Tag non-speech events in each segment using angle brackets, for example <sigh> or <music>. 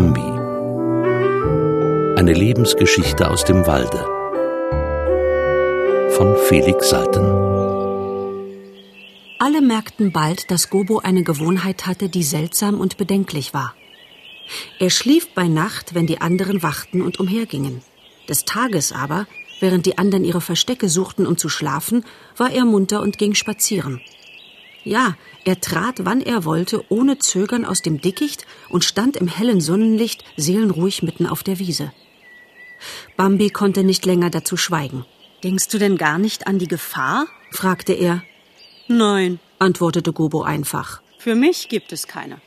Bambi. Eine Lebensgeschichte aus dem Walde. Von Felix Salten. Alle merkten bald, dass Gobo eine Gewohnheit hatte, die seltsam und bedenklich war. Er schlief bei Nacht, wenn die anderen wachten und umhergingen. Des Tages aber, während die anderen ihre Verstecke suchten, um zu schlafen, war er munter und ging spazieren. Ja, er trat, wann er wollte, ohne Zögern aus dem Dickicht und stand im hellen Sonnenlicht seelenruhig mitten auf der Wiese. Bambi konnte nicht länger dazu schweigen. Denkst du denn gar nicht an die Gefahr? fragte er. Nein, antwortete Gobo einfach. Für mich gibt es keine.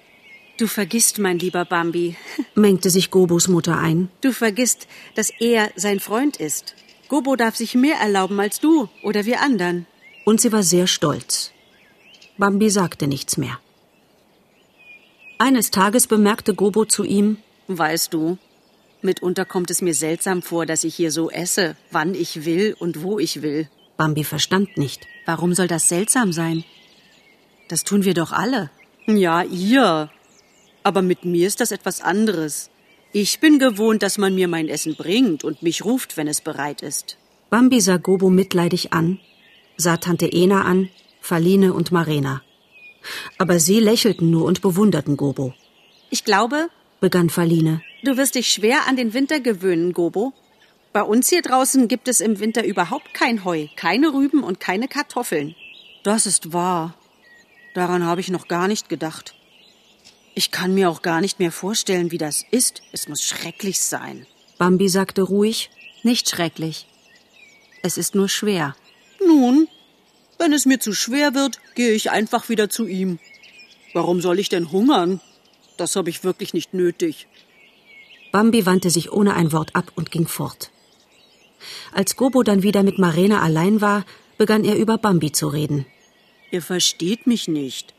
Du vergisst, mein lieber Bambi, <laughs> mengte sich Gobos Mutter ein. Du vergisst, dass er sein Freund ist. Gobo darf sich mehr erlauben als du oder wir anderen. Und sie war sehr stolz. Bambi sagte nichts mehr. Eines Tages bemerkte Gobo zu ihm Weißt du, mitunter kommt es mir seltsam vor, dass ich hier so esse, wann ich will und wo ich will. Bambi verstand nicht. Warum soll das seltsam sein? Das tun wir doch alle. Ja, ihr. Aber mit mir ist das etwas anderes. Ich bin gewohnt, dass man mir mein Essen bringt und mich ruft, wenn es bereit ist. Bambi sah Gobo mitleidig an, sah Tante Ena an Faline und Marena. Aber sie lächelten nur und bewunderten Gobo. Ich glaube, begann Faline, du wirst dich schwer an den Winter gewöhnen, Gobo. Bei uns hier draußen gibt es im Winter überhaupt kein Heu, keine Rüben und keine Kartoffeln. Das ist wahr. Daran habe ich noch gar nicht gedacht. Ich kann mir auch gar nicht mehr vorstellen, wie das ist. Es muss schrecklich sein. Bambi sagte ruhig, nicht schrecklich. Es ist nur schwer. Nun, wenn es mir zu schwer wird, gehe ich einfach wieder zu ihm. Warum soll ich denn hungern? Das habe ich wirklich nicht nötig. Bambi wandte sich ohne ein Wort ab und ging fort. Als Gobo dann wieder mit Marena allein war, begann er über Bambi zu reden. Ihr versteht mich nicht.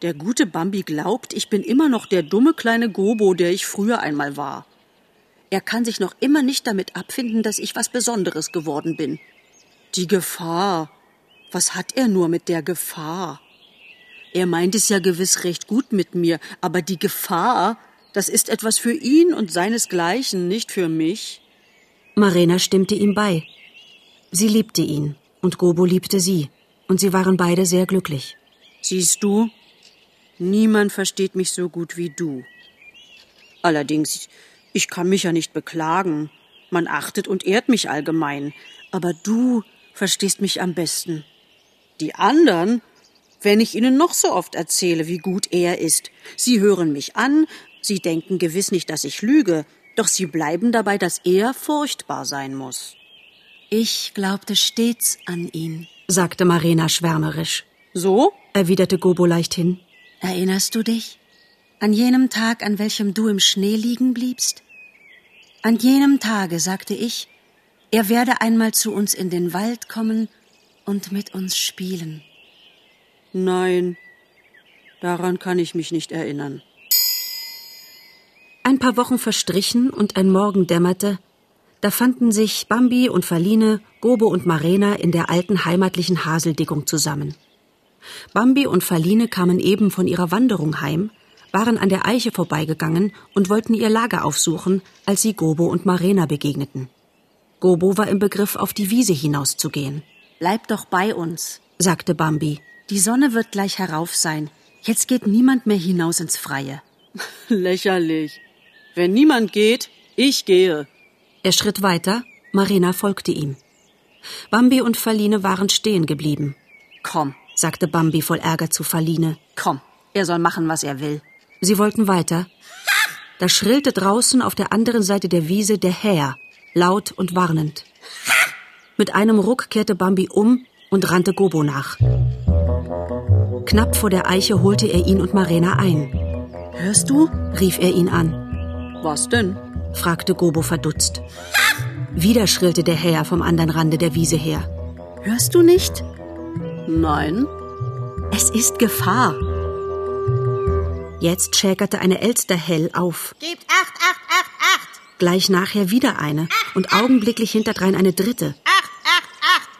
Der gute Bambi glaubt, ich bin immer noch der dumme kleine Gobo, der ich früher einmal war. Er kann sich noch immer nicht damit abfinden, dass ich was Besonderes geworden bin. Die Gefahr, was hat er nur mit der Gefahr? Er meint es ja gewiss recht gut mit mir, aber die Gefahr, das ist etwas für ihn und seinesgleichen, nicht für mich. Marena stimmte ihm bei. Sie liebte ihn und Gobo liebte sie, und sie waren beide sehr glücklich. Siehst du, niemand versteht mich so gut wie du. Allerdings, ich kann mich ja nicht beklagen. Man achtet und ehrt mich allgemein, aber du verstehst mich am besten. Die anderen, wenn ich ihnen noch so oft erzähle, wie gut er ist, sie hören mich an, sie denken gewiss nicht, dass ich lüge, doch sie bleiben dabei, dass er furchtbar sein muss. Ich glaubte stets an ihn, sagte Marina schwärmerisch. So? erwiderte Gobo leichthin. Erinnerst du dich? An jenem Tag, an welchem du im Schnee liegen bliebst? An jenem Tage sagte ich, er werde einmal zu uns in den Wald kommen und mit uns spielen. Nein, daran kann ich mich nicht erinnern. Ein paar Wochen verstrichen und ein Morgen dämmerte, da fanden sich Bambi und Faline, Gobo und Marena in der alten heimatlichen Haseldickung zusammen. Bambi und Faline kamen eben von ihrer Wanderung heim, waren an der Eiche vorbeigegangen und wollten ihr Lager aufsuchen, als sie Gobo und Marena begegneten. Gobo war im Begriff, auf die Wiese hinauszugehen. Bleib doch bei uns, sagte Bambi. Die Sonne wird gleich herauf sein. Jetzt geht niemand mehr hinaus ins Freie. <laughs> Lächerlich. Wenn niemand geht, ich gehe. Er schritt weiter, Marina folgte ihm. Bambi und Faline waren stehen geblieben. Komm, sagte Bambi voll Ärger zu Faline. Komm, er soll machen, was er will. Sie wollten weiter. Da schrillte draußen auf der anderen Seite der Wiese der Häher, laut und warnend. <laughs> Mit einem Ruck kehrte Bambi um und rannte Gobo nach. Knapp vor der Eiche holte er ihn und Marena ein. Hörst du? rief er ihn an. Was denn? fragte Gobo verdutzt. Wieder schrillte der Herr vom anderen Rande der Wiese her. Hörst du nicht? Nein. Es ist Gefahr. Jetzt schäkerte eine Elster hell auf. Gebt acht, acht, acht, acht. Gleich nachher wieder eine und augenblicklich hinterdrein eine dritte.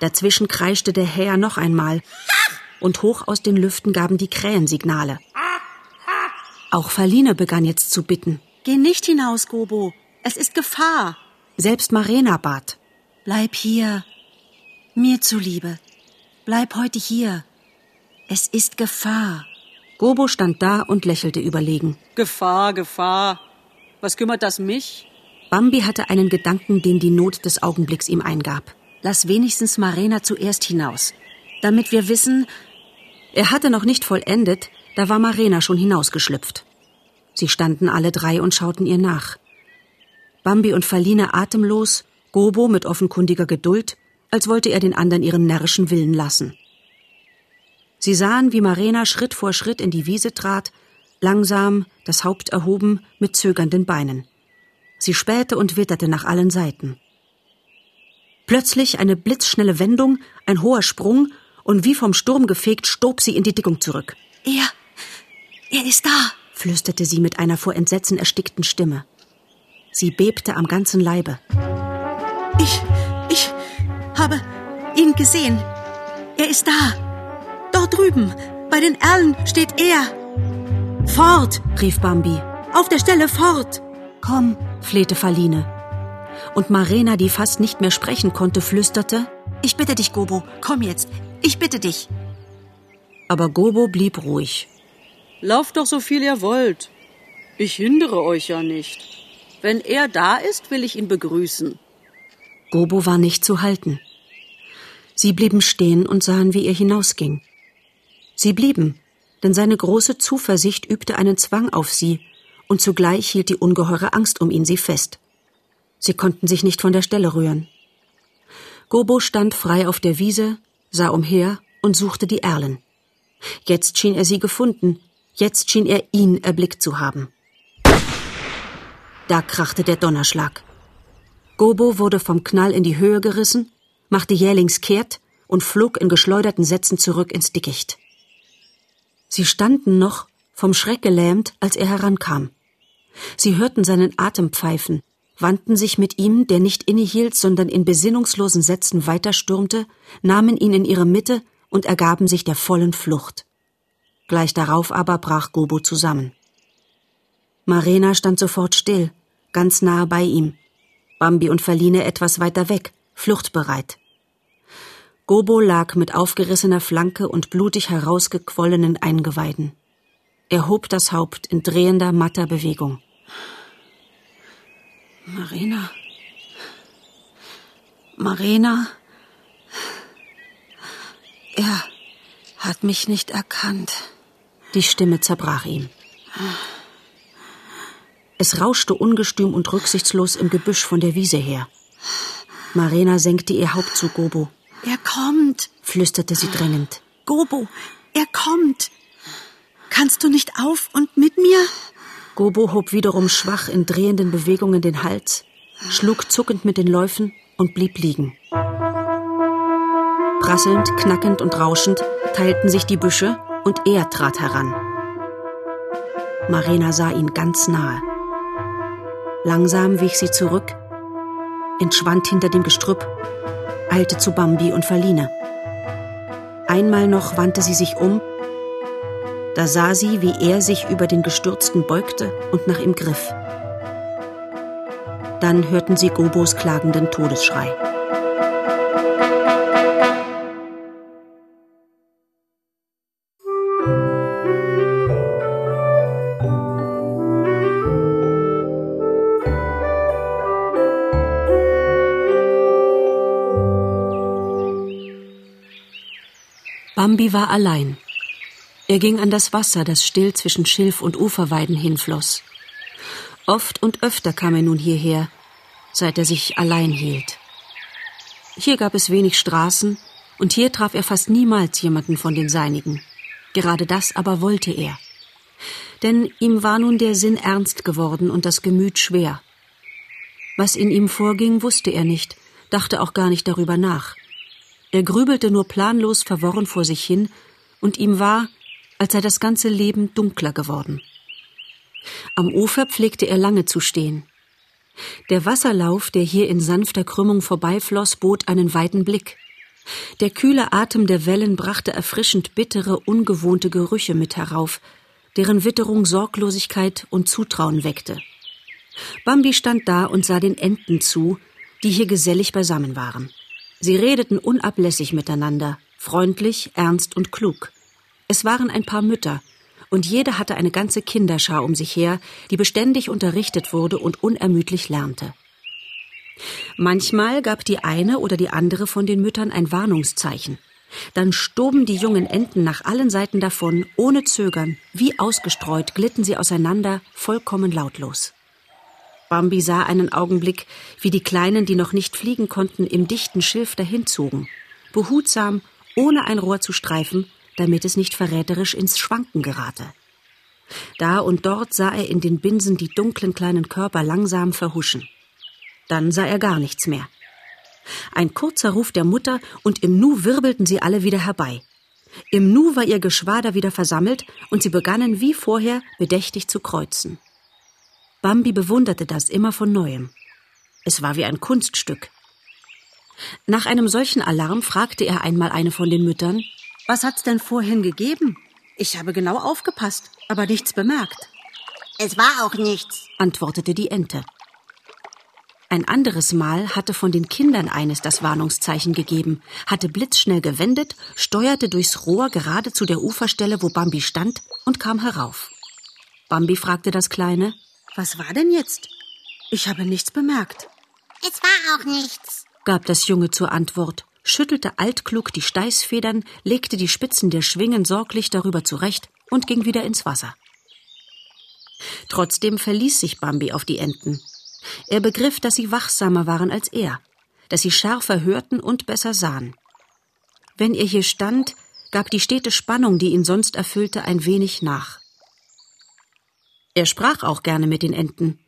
Dazwischen kreischte der Häher noch einmal. Und hoch aus den Lüften gaben die Krähen Signale. Auch Verline begann jetzt zu bitten. Geh nicht hinaus, Gobo. Es ist Gefahr. Selbst Marena bat. Bleib hier. Mir zuliebe. Bleib heute hier. Es ist Gefahr. Gobo stand da und lächelte überlegen. Gefahr, Gefahr. Was kümmert das mich? Bambi hatte einen Gedanken, den die Not des Augenblicks ihm eingab. Lass wenigstens Marena zuerst hinaus, damit wir wissen. Er hatte noch nicht vollendet, da war Marena schon hinausgeschlüpft. Sie standen alle drei und schauten ihr nach. Bambi und Faline atemlos, Gobo mit offenkundiger Geduld, als wollte er den anderen ihren närrischen Willen lassen. Sie sahen, wie Marena Schritt vor Schritt in die Wiese trat, langsam, das Haupt erhoben, mit zögernden Beinen. Sie spähte und witterte nach allen Seiten. Plötzlich eine blitzschnelle Wendung, ein hoher Sprung, und wie vom Sturm gefegt stob sie in die Dickung zurück. Er, er ist da, flüsterte sie mit einer vor Entsetzen erstickten Stimme. Sie bebte am ganzen Leibe. Ich, ich habe ihn gesehen. Er ist da. Dort drüben, bei den Erlen steht er. Fort, rief Bambi. Auf der Stelle fort. Komm, flehte Faline. Und Marena, die fast nicht mehr sprechen konnte, flüsterte: Ich bitte dich, Gobo, komm jetzt. Ich bitte dich. Aber Gobo blieb ruhig. Lauft doch so viel ihr wollt. Ich hindere euch ja nicht. Wenn er da ist, will ich ihn begrüßen. Gobo war nicht zu halten. Sie blieben stehen und sahen, wie er hinausging. Sie blieben, denn seine große Zuversicht übte einen Zwang auf sie, und zugleich hielt die ungeheure Angst um ihn sie fest. Sie konnten sich nicht von der Stelle rühren. Gobo stand frei auf der Wiese, sah umher und suchte die Erlen. Jetzt schien er sie gefunden, jetzt schien er ihn erblickt zu haben. Da krachte der Donnerschlag. Gobo wurde vom Knall in die Höhe gerissen, machte jählings kehrt und flog in geschleuderten Sätzen zurück ins Dickicht. Sie standen noch, vom Schreck gelähmt, als er herankam. Sie hörten seinen Atem pfeifen, wandten sich mit ihm, der nicht innehielt, sondern in besinnungslosen Sätzen weiterstürmte, nahmen ihn in ihre Mitte und ergaben sich der vollen Flucht. Gleich darauf aber brach Gobo zusammen. Marena stand sofort still, ganz nahe bei ihm, Bambi und Verline etwas weiter weg, fluchtbereit. Gobo lag mit aufgerissener Flanke und blutig herausgequollenen Eingeweiden. Er hob das Haupt in drehender, matter Bewegung. Marina. Marina. Er hat mich nicht erkannt. Die Stimme zerbrach ihm. Es rauschte ungestüm und rücksichtslos im Gebüsch von der Wiese her. Marina senkte ihr Haupt zu Gobo. Er kommt, flüsterte sie drängend. Gobo, er kommt. Kannst du nicht auf und mit mir? Gobo hob wiederum schwach in drehenden Bewegungen den Hals, schlug zuckend mit den Läufen und blieb liegen. Prasselnd, knackend und rauschend teilten sich die Büsche und er trat heran. Marina sah ihn ganz nahe. Langsam wich sie zurück, entschwand hinter dem Gestrüpp, eilte zu Bambi und Verline. Einmal noch wandte sie sich um, da sah sie, wie er sich über den Gestürzten beugte und nach ihm griff. Dann hörten sie Gobos klagenden Todesschrei. Bambi war allein. Er ging an das Wasser, das still zwischen Schilf und Uferweiden hinfloss. Oft und öfter kam er nun hierher, seit er sich allein hielt. Hier gab es wenig Straßen, und hier traf er fast niemals jemanden von den Seinigen. Gerade das aber wollte er. Denn ihm war nun der Sinn ernst geworden und das Gemüt schwer. Was in ihm vorging, wusste er nicht, dachte auch gar nicht darüber nach. Er grübelte nur planlos verworren vor sich hin, und ihm war, als sei das ganze Leben dunkler geworden. Am Ufer pflegte er lange zu stehen. Der Wasserlauf, der hier in sanfter Krümmung vorbeifloss, bot einen weiten Blick. Der kühle Atem der Wellen brachte erfrischend bittere, ungewohnte Gerüche mit herauf, deren Witterung Sorglosigkeit und Zutrauen weckte. Bambi stand da und sah den Enten zu, die hier gesellig beisammen waren. Sie redeten unablässig miteinander, freundlich, ernst und klug. Es waren ein paar Mütter, und jede hatte eine ganze Kinderschar um sich her, die beständig unterrichtet wurde und unermüdlich lernte. Manchmal gab die eine oder die andere von den Müttern ein Warnungszeichen. Dann stoben die jungen Enten nach allen Seiten davon, ohne Zögern, wie ausgestreut glitten sie auseinander, vollkommen lautlos. Bambi sah einen Augenblick, wie die Kleinen, die noch nicht fliegen konnten, im dichten Schilf dahinzogen, behutsam, ohne ein Rohr zu streifen, damit es nicht verräterisch ins Schwanken gerate. Da und dort sah er in den Binsen die dunklen kleinen Körper langsam verhuschen. Dann sah er gar nichts mehr. Ein kurzer Ruf der Mutter, und im Nu wirbelten sie alle wieder herbei. Im Nu war ihr Geschwader wieder versammelt, und sie begannen wie vorher bedächtig zu kreuzen. Bambi bewunderte das immer von neuem. Es war wie ein Kunststück. Nach einem solchen Alarm fragte er einmal eine von den Müttern, Was hat's denn vorhin gegeben? Ich habe genau aufgepasst, aber nichts bemerkt. Es war auch nichts, antwortete die Ente. Ein anderes Mal hatte von den Kindern eines das Warnungszeichen gegeben, hatte blitzschnell gewendet, steuerte durchs Rohr gerade zu der Uferstelle, wo Bambi stand, und kam herauf. Bambi fragte das Kleine, was war denn jetzt? Ich habe nichts bemerkt. Es war auch nichts, gab das Junge zur Antwort, schüttelte altklug die Steißfedern, legte die Spitzen der Schwingen sorglich darüber zurecht und ging wieder ins Wasser. Trotzdem verließ sich Bambi auf die Enten. Er begriff, dass sie wachsamer waren als er, dass sie schärfer hörten und besser sahen. Wenn er hier stand, gab die stete Spannung, die ihn sonst erfüllte, ein wenig nach. Er sprach auch gerne mit den Enten.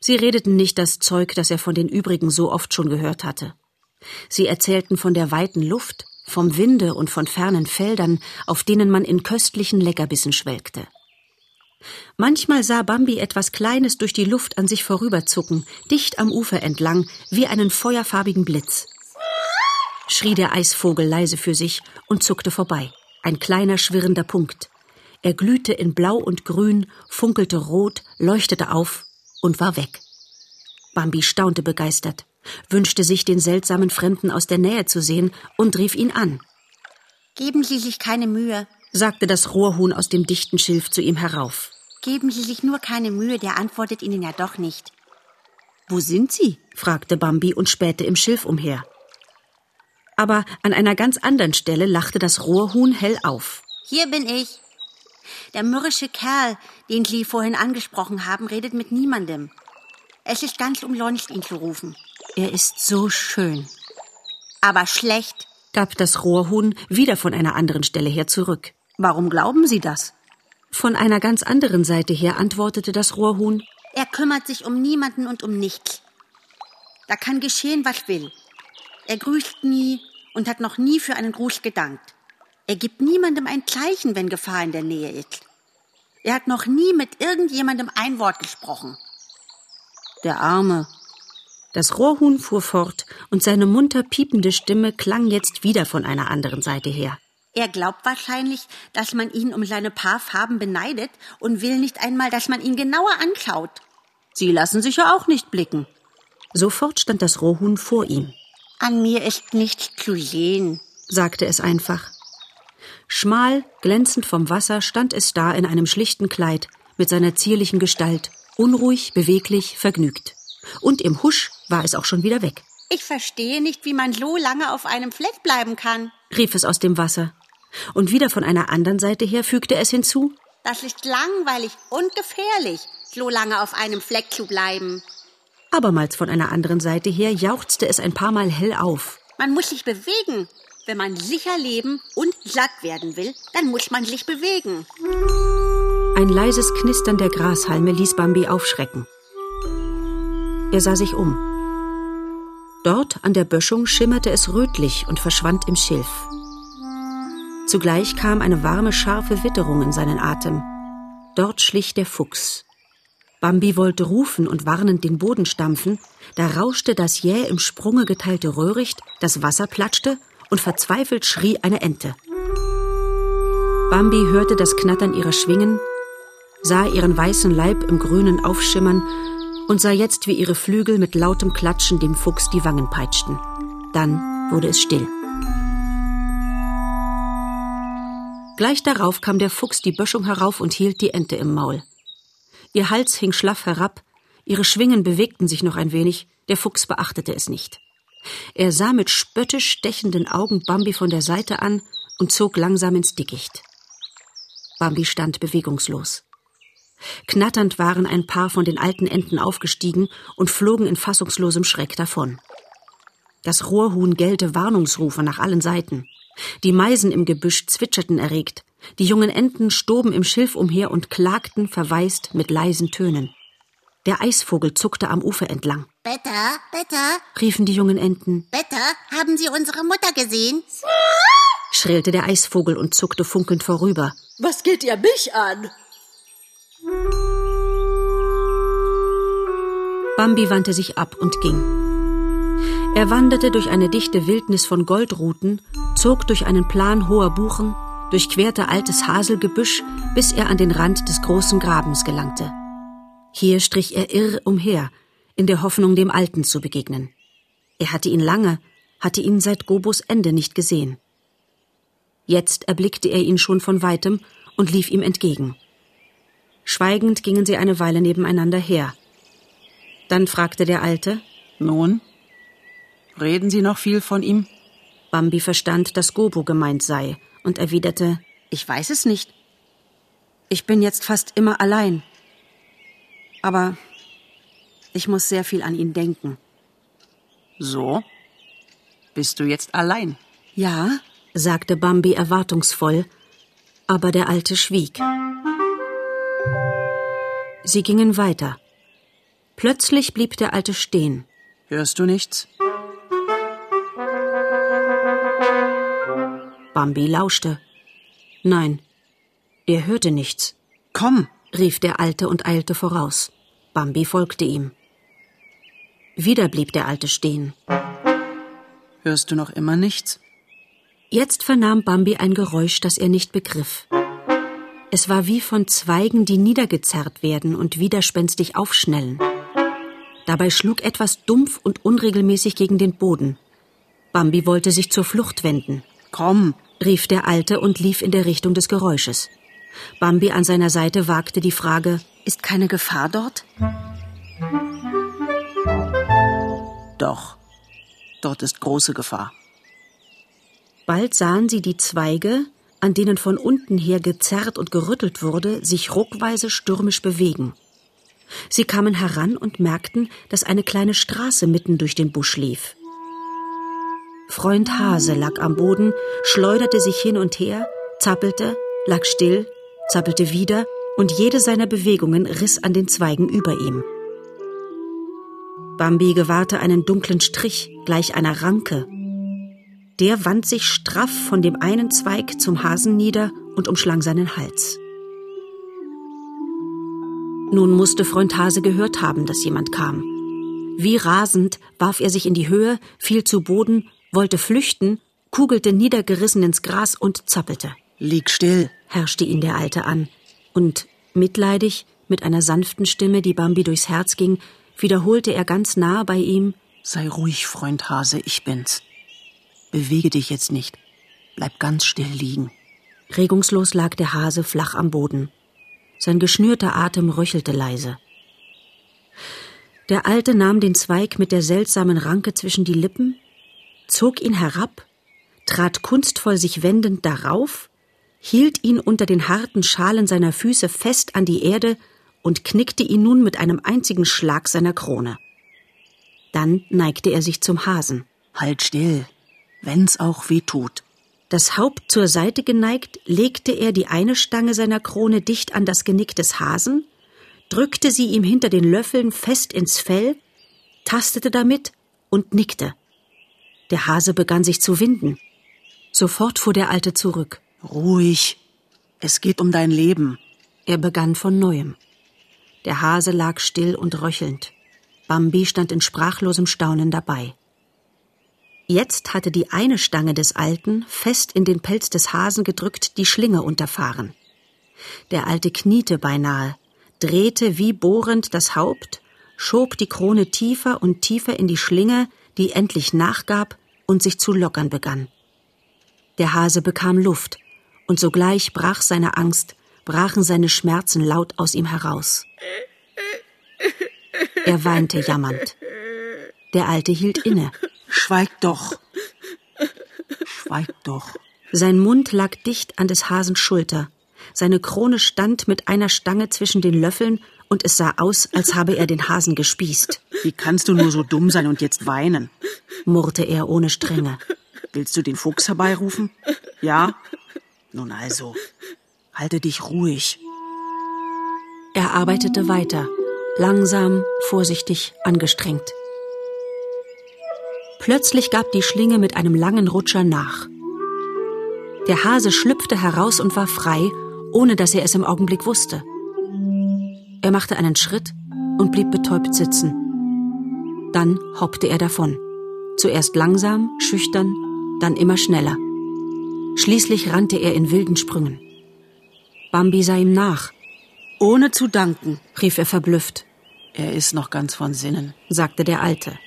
Sie redeten nicht das Zeug, das er von den übrigen so oft schon gehört hatte. Sie erzählten von der weiten Luft, vom Winde und von fernen Feldern, auf denen man in köstlichen Leckerbissen schwelgte. Manchmal sah Bambi etwas Kleines durch die Luft an sich vorüberzucken, dicht am Ufer entlang, wie einen feuerfarbigen Blitz. Schrie der Eisvogel leise für sich und zuckte vorbei. Ein kleiner schwirrender Punkt. Er glühte in Blau und Grün, funkelte rot, leuchtete auf und war weg. Bambi staunte begeistert, wünschte sich den seltsamen Fremden aus der Nähe zu sehen und rief ihn an. Geben Sie sich keine Mühe, sagte das Rohrhuhn aus dem dichten Schilf zu ihm herauf. Geben Sie sich nur keine Mühe, der antwortet Ihnen ja doch nicht. Wo sind Sie? fragte Bambi und spähte im Schilf umher. Aber an einer ganz anderen Stelle lachte das Rohrhuhn hell auf. Hier bin ich. Der mürrische Kerl, den Sie vorhin angesprochen haben, redet mit niemandem. Es ist ganz umsonst, ihn zu rufen. Er ist so schön. Aber schlecht, gab das Rohrhuhn wieder von einer anderen Stelle her zurück. Warum glauben Sie das? Von einer ganz anderen Seite her antwortete das Rohrhuhn. Er kümmert sich um niemanden und um nichts. Da kann geschehen, was will. Er grüßt nie und hat noch nie für einen Gruß gedankt. Er gibt niemandem ein Zeichen, wenn Gefahr in der Nähe ist. Er hat noch nie mit irgendjemandem ein Wort gesprochen. Der Arme. Das Rohrhuhn fuhr fort, und seine munter piepende Stimme klang jetzt wieder von einer anderen Seite her. Er glaubt wahrscheinlich, dass man ihn um seine paar Farben beneidet und will nicht einmal, dass man ihn genauer anschaut. Sie lassen sich ja auch nicht blicken. Sofort stand das Rohrhuhn vor ihm. An mir ist nichts zu sehen, sagte es einfach. Schmal, glänzend vom Wasser stand es da in einem schlichten Kleid, mit seiner zierlichen Gestalt, unruhig, beweglich, vergnügt. Und im Husch war es auch schon wieder weg. Ich verstehe nicht, wie man so lange auf einem Fleck bleiben kann, rief es aus dem Wasser. Und wieder von einer anderen Seite her fügte es hinzu. Das ist langweilig und gefährlich, so lange auf einem Fleck zu bleiben. Abermals von einer anderen Seite her jauchzte es ein paar Mal hell auf. Man muss sich bewegen, wenn man sicher leben und satt werden will, dann muss man sich bewegen. Ein leises Knistern der Grashalme ließ Bambi aufschrecken. Er sah sich um. Dort an der Böschung schimmerte es rötlich und verschwand im Schilf. Zugleich kam eine warme, scharfe Witterung in seinen Atem. Dort schlich der Fuchs. Bambi wollte rufen und warnend den Boden stampfen, da rauschte das jäh im Sprunge geteilte Röhricht, das Wasser platschte und verzweifelt schrie eine Ente. Bambi hörte das Knattern ihrer Schwingen, sah ihren weißen Leib im Grünen aufschimmern und sah jetzt, wie ihre Flügel mit lautem Klatschen dem Fuchs die Wangen peitschten. Dann wurde es still. Gleich darauf kam der Fuchs die Böschung herauf und hielt die Ente im Maul. Ihr Hals hing schlaff herab, ihre Schwingen bewegten sich noch ein wenig, der Fuchs beachtete es nicht. Er sah mit spöttisch stechenden Augen Bambi von der Seite an und zog langsam ins Dickicht. Bambi stand bewegungslos. Knatternd waren ein paar von den alten Enten aufgestiegen und flogen in fassungslosem Schreck davon. Das Rohrhuhn gellte Warnungsrufe nach allen Seiten. Die Meisen im Gebüsch zwitscherten erregt. Die jungen Enten stoben im Schilf umher und klagten verwaist mit leisen Tönen. Der Eisvogel zuckte am Ufer entlang. Better, Better, riefen die jungen Enten. Better, haben Sie unsere Mutter gesehen? schrillte der Eisvogel und zuckte funkelnd vorüber. Was geht ihr mich an? Bambi wandte sich ab und ging. Er wanderte durch eine dichte Wildnis von Goldruten, zog durch einen Plan hoher Buchen, durchquerte altes Haselgebüsch, bis er an den Rand des großen Grabens gelangte. Hier strich er irr umher, in der Hoffnung, dem Alten zu begegnen. Er hatte ihn lange, hatte ihn seit Gobos Ende nicht gesehen. Jetzt erblickte er ihn schon von weitem und lief ihm entgegen. Schweigend gingen sie eine Weile nebeneinander her. Dann fragte der Alte Nun? Reden Sie noch viel von ihm? Bambi verstand, dass Gobo gemeint sei und erwiderte Ich weiß es nicht. Ich bin jetzt fast immer allein. Aber ich muss sehr viel an ihn denken. So? Bist du jetzt allein? Ja, sagte Bambi erwartungsvoll, aber der Alte schwieg. Sie gingen weiter. Plötzlich blieb der Alte stehen. Hörst du nichts? Bambi lauschte. Nein, er hörte nichts. Komm, rief der Alte und eilte voraus. Bambi folgte ihm. Wieder blieb der Alte stehen. Hörst du noch immer nichts? Jetzt vernahm Bambi ein Geräusch, das er nicht begriff. Es war wie von Zweigen, die niedergezerrt werden und widerspenstig aufschnellen. Dabei schlug etwas dumpf und unregelmäßig gegen den Boden. Bambi wollte sich zur Flucht wenden. Komm, rief der Alte und lief in der Richtung des Geräusches. Bambi an seiner Seite wagte die Frage Ist keine Gefahr dort? Doch, dort ist große Gefahr. Bald sahen sie die Zweige, an denen von unten her gezerrt und gerüttelt wurde, sich ruckweise stürmisch bewegen. Sie kamen heran und merkten, dass eine kleine Straße mitten durch den Busch lief. Freund Hase lag am Boden, schleuderte sich hin und her, zappelte, lag still, zappelte wieder, und jede seiner Bewegungen riss an den Zweigen über ihm. Bambi gewahrte einen dunklen Strich, gleich einer Ranke, der wand sich straff von dem einen Zweig zum Hasen nieder und umschlang seinen Hals. Nun musste Freund Hase gehört haben, dass jemand kam. Wie rasend warf er sich in die Höhe, fiel zu Boden, wollte flüchten, kugelte niedergerissen ins Gras und zappelte. Lieg still, herrschte ihn der Alte an. Und mitleidig, mit einer sanften Stimme, die Bambi durchs Herz ging, wiederholte er ganz nah bei ihm Sei ruhig, Freund Hase, ich bin's. Bewege dich jetzt nicht. Bleib ganz still liegen. Regungslos lag der Hase flach am Boden. Sein geschnürter Atem röchelte leise. Der Alte nahm den Zweig mit der seltsamen Ranke zwischen die Lippen, zog ihn herab, trat kunstvoll sich wendend darauf, hielt ihn unter den harten Schalen seiner Füße fest an die Erde und knickte ihn nun mit einem einzigen Schlag seiner Krone. Dann neigte er sich zum Hasen. Halt still, wenn's auch weh tut. Das Haupt zur Seite geneigt, legte er die eine Stange seiner Krone dicht an das Genick des Hasen, drückte sie ihm hinter den Löffeln fest ins Fell, tastete damit und nickte. Der Hase begann sich zu winden. Sofort fuhr der Alte zurück. Ruhig. Es geht um dein Leben. Er begann von neuem. Der Hase lag still und röchelnd. Bambi stand in sprachlosem Staunen dabei. Jetzt hatte die eine Stange des Alten, fest in den Pelz des Hasen gedrückt, die Schlinge unterfahren. Der Alte kniete beinahe, drehte wie bohrend das Haupt, schob die Krone tiefer und tiefer in die Schlinge, die endlich nachgab und sich zu lockern begann. Der Hase bekam Luft, und sogleich brach seine Angst, brachen seine Schmerzen laut aus ihm heraus. Er weinte jammernd. Der Alte hielt inne. Schweig doch. Schweig doch. Sein Mund lag dicht an des Hasen Schulter. Seine Krone stand mit einer Stange zwischen den Löffeln und es sah aus, als habe er den Hasen gespießt. Wie kannst du nur so dumm sein und jetzt weinen? murrte er ohne Strenge. Willst du den Fuchs herbeirufen? Ja? Nun also, halte dich ruhig. Er arbeitete weiter, langsam, vorsichtig, angestrengt. Plötzlich gab die Schlinge mit einem langen Rutscher nach. Der Hase schlüpfte heraus und war frei, ohne dass er es im Augenblick wusste. Er machte einen Schritt und blieb betäubt sitzen. Dann hoppte er davon. Zuerst langsam, schüchtern, dann immer schneller. Schließlich rannte er in wilden Sprüngen. Bambi sah ihm nach. Ohne zu danken, rief er verblüfft. Er ist noch ganz von Sinnen, sagte der Alte.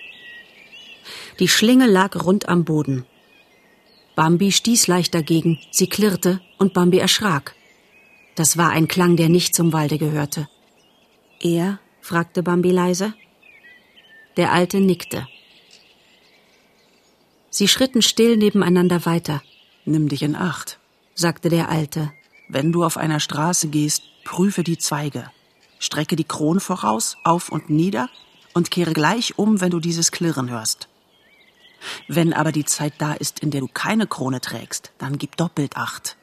Die Schlinge lag rund am Boden. Bambi stieß leicht dagegen, sie klirrte und Bambi erschrak. Das war ein Klang, der nicht zum Walde gehörte. Er? fragte Bambi leise. Der Alte nickte. Sie schritten still nebeneinander weiter. Nimm dich in Acht, sagte der Alte. Wenn du auf einer Straße gehst, prüfe die Zweige. Strecke die Kronen voraus, auf und nieder und kehre gleich um, wenn du dieses Klirren hörst. Wenn aber die Zeit da ist, in der du keine Krone trägst, dann gib doppelt Acht.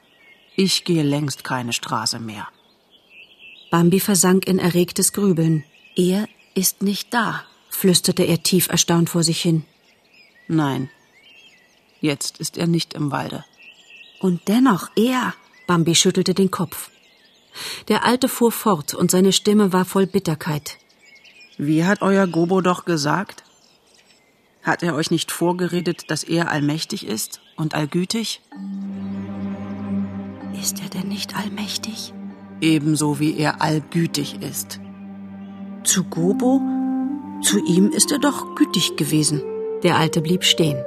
Ich gehe längst keine Straße mehr. Bambi versank in erregtes Grübeln. Er ist nicht da, flüsterte er tief erstaunt vor sich hin. Nein, jetzt ist er nicht im Walde. Und dennoch er. Bambi schüttelte den Kopf. Der Alte fuhr fort und seine Stimme war voll Bitterkeit. Wie hat euer Gobo doch gesagt? Hat er euch nicht vorgeredet, dass er allmächtig ist und allgütig? Ist er denn nicht allmächtig? Ebenso wie er allgütig ist. Zu Gobo? Zu ihm ist er doch gütig gewesen. Der Alte blieb stehen.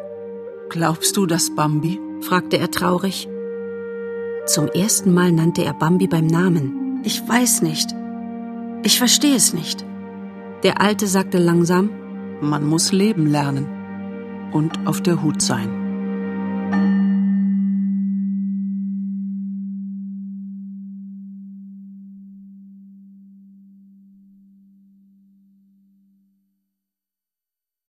Glaubst du das, Bambi? fragte er traurig. Zum ersten Mal nannte er Bambi beim Namen. Ich weiß nicht. Ich verstehe es nicht. Der Alte sagte langsam, man muss leben lernen und auf der Hut sein.